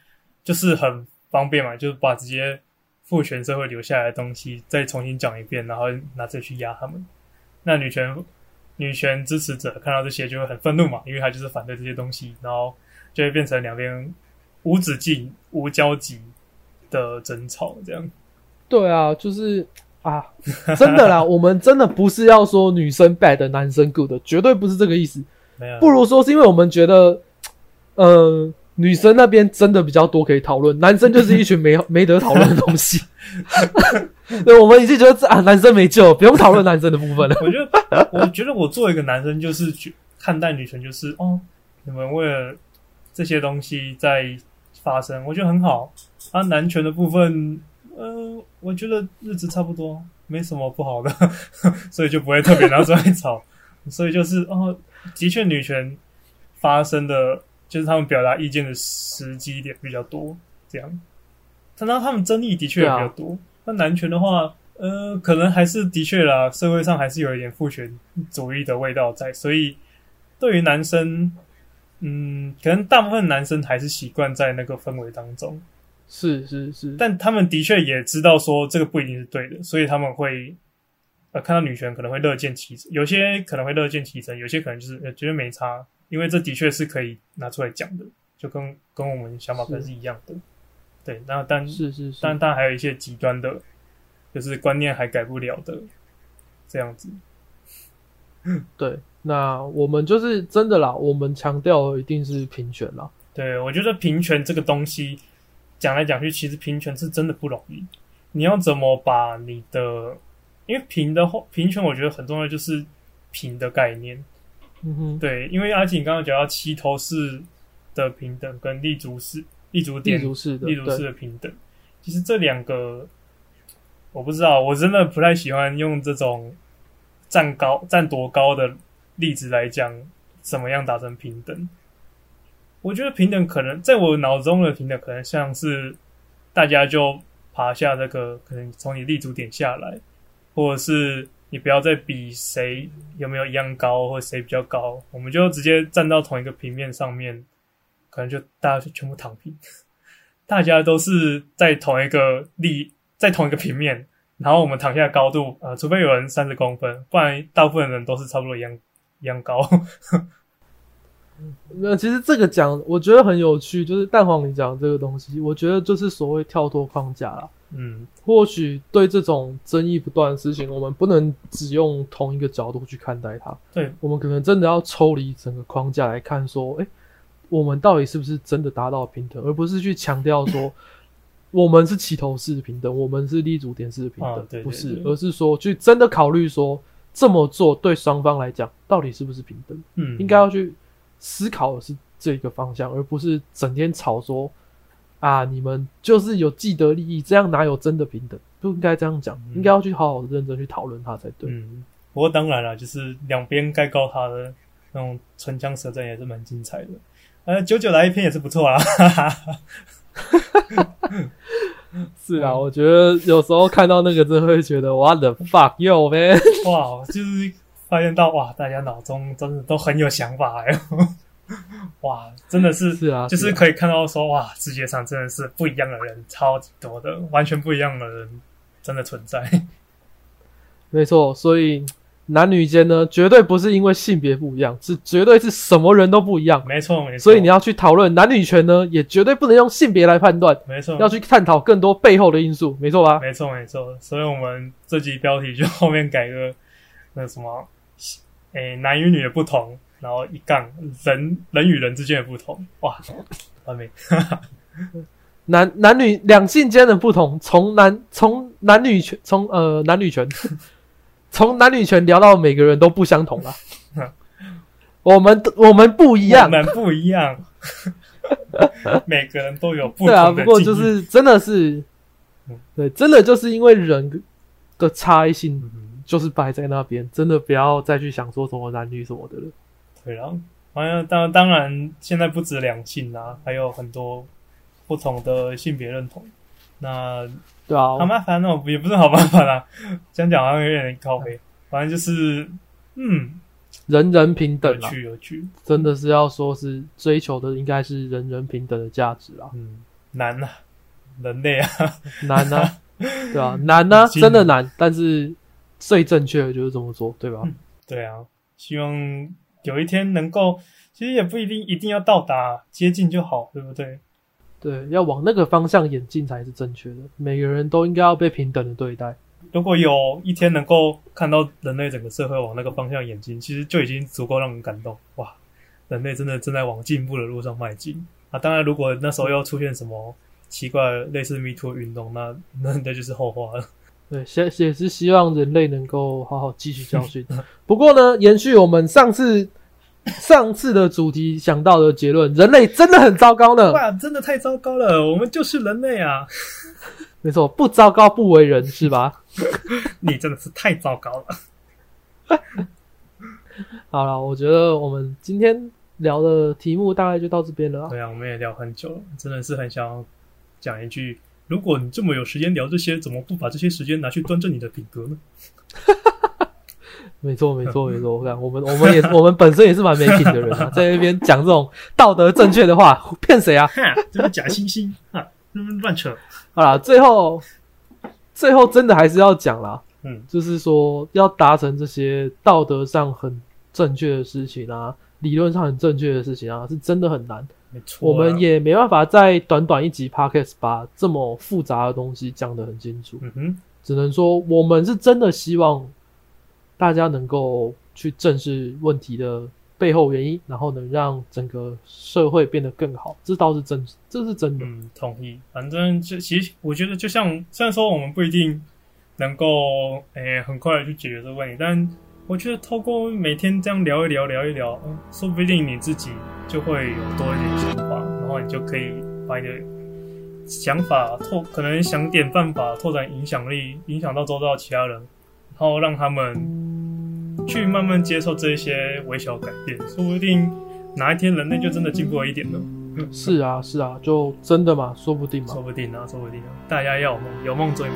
就是很方便嘛，就是把直接父权社会留下来的东西再重新讲一遍，然后拿这去压他们。那女权女权支持者看到这些就会很愤怒嘛，因为他就是反对这些东西，然后就会变成两边无止境、无交集的争吵，这样。对啊，就是啊，真的啦，我们真的不是要说女生 bad，男生 good，绝对不是这个意思。没有，不如说是因为我们觉得，呃，女生那边真的比较多可以讨论，男生就是一群没 没得讨论的东西。对，我们已经觉得啊，男生没救，不用讨论男生的部分了。我觉得，我觉得我作为一个男生，就是去看待女权，就是哦，你们为了这些东西在发生，我觉得很好。啊，男权的部分，呃，我觉得日子差不多，没什么不好的，所以就不会特别拿出来吵。所以就是哦，的确，女权发生的，就是他们表达意见的时机点比较多，这样。但他他们争议的确也比较多。那男权的话，呃，可能还是的确啦，社会上还是有一点父权主义的味道在，所以对于男生，嗯，可能大部分男生还是习惯在那个氛围当中，是是是，但他们的确也知道说这个不一定是对的，所以他们会呃看到女权可能会乐见其成，有些可能会乐见其成，有些可能就是呃觉得没差，因为这的确是可以拿出来讲的，就跟跟我们想法可能是一样的。对，那但是是是，但但还有一些极端的，就是观念还改不了的这样子。对，那我们就是真的啦，我们强调一定是平权啦。对，我觉得平权这个东西讲来讲去，其实平权是真的不容易。你要怎么把你的，因为平的话，平权我觉得很重要，就是平的概念。嗯哼，对，因为阿锦刚刚讲到齐头式的平等跟立足式。立足点、立足式的、立足式的平等，其实这两个我不知道，我真的不太喜欢用这种站高、站多高的例子来讲怎么样达成平等。我觉得平等可能在我脑中的平等，可能像是大家就爬下这个，可能从你立足点下来，或者是你不要再比谁有没有一样高，或者谁比较高，我们就直接站到同一个平面上面。可能就大家就全部躺平，大家都是在同一个立，在同一个平面，然后我们躺下的高度，呃，除非有人三十公分，不然大部分人都是差不多一样一样高。那其实这个讲，我觉得很有趣，就是蛋黄你讲这个东西，我觉得就是所谓跳脱框架啦。嗯，或许对这种争议不断的事情，我们不能只用同一个角度去看待它。对，我们可能真的要抽离整个框架来看，说，哎。我们到底是不是真的达到平等，而不是去强调说 我们是齐头式平等，我们是立足点式平等，不是，而是说去真的考虑说这么做对双方来讲到底是不是平等？嗯，应该要去思考的是这个方向，而不是整天吵说啊，你们就是有既得利益，这样哪有真的平等？不应该这样讲，应该要去好好的认真去讨论它才对。嗯，不过当然了，就是两边该告他的那种唇枪舌战也是蛮精彩的。呃，九九来一篇也是不错啊。是啊，我觉得有时候看到那个，真的会觉得哇，the fuck man！哇，就是发现到哇，大家脑中真的都很有想法哎。哇，真的是是啊，就是可以看到说哇，世界上真的是不一样的人超级多的，完全不一样的人真的存在。没错，所以。男女间呢，绝对不是因为性别不一样，是绝对是什么人都不一样。没错，没错。所以你要去讨论男女权呢，也绝对不能用性别来判断。没错，要去探讨更多背后的因素。没错吧？没错，没错。所以我们这集标题就后面改个那什么，诶，男与女的不同，然后一杠人人与人之间的不同。哇，完美。男男女两性间的不同，从男从男女权，从呃男女权。从男女权聊到每个人都不相同了，我们我们不一样，我们不一样，每个人都有不同对啊。不过就是真的是嗯对，真的就是因为人的差异性就是摆在那边，真的不要再去想说什么男女什么的了。对啊，好像当当然现在不止两性啦，还有很多不同的性别认同。那对啊，好麻烦哦，也不是好麻烦啦，这样讲好像有点靠背。反正就是，嗯，人人平有等有，趣有趣，真的是要说是追求的应该是人人平等的价值啊。嗯，难啊，人类啊，难啊，对啊，难啊，真的难，但是最正确的就是这么做，对吧？嗯对啊，希望有一天能够，其实也不一定一定要到达，接近就好，对不对？对，要往那个方向演进才是正确的。每个人都应该要被平等的对待。如果有一天能够看到人类整个社会往那个方向演进，其实就已经足够让人感动。哇，人类真的正在往进步的路上迈进啊！当然，如果那时候又出现什么奇怪的类似 Me Too 的运动，那那那就是后话了。对，也也是希望人类能够好好汲取教训。不过呢，延续我们上次上次的主题想到的结论，人类真的很糟糕呢。哇，真的太糟糕了！我们就是人类啊！没错，不糟糕不为人，是吧？你真的是太糟糕了。好了，我觉得我们今天聊的题目大概就到这边了啊。对啊，我们也聊很久了，真的是很想要讲一句：如果你这么有时间聊这些，怎么不把这些时间拿去端正你的品格呢？没错，没错，没错。我看我们我们也我们本身也是蛮没品的人啊，在那边讲这种道德正确的话，骗谁啊？哈，这是假惺惺哈，这是乱扯。好啦，最后最后真的还是要讲啦，嗯，就是说要达成这些道德上很正确的事情啊，理论上很正确的事情啊，是真的很难。没错啊、我们也没办法在短短一集 podcast 把这么复杂的东西讲得很清楚，嗯哼，只能说我们是真的希望大家能够去正视问题的背后原因，然后能让整个社会变得更好，这倒是真，这是真的。嗯，同意。反正就其实我觉得，就像虽然说我们不一定能够诶、很快的去解决这个问题，但我觉得透过每天这样聊一聊，聊一聊，嗯，说不定你自己就会有多一点想法，然后你就可以把你的想法拓，可能想点办法拓展影响力，影响到周遭的其他人，然后让他们去慢慢接受这些微小改变，说不定哪一天人类就真的进步了一点呢。是啊，是啊，就真的嘛，说不定嘛说。不定啊，说不定啊，大家要有梦，有梦最美。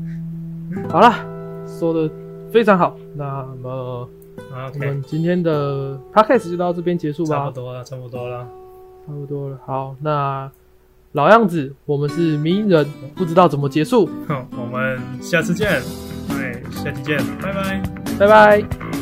好了，说的非常好。那么我们今天的 podcast 就到这边结束吧差不，多了，差不多了。差不多了。好，那老样子，我们是名人，不知道怎么结束，哼，我们下次见，对，下期见，拜拜。拜拜。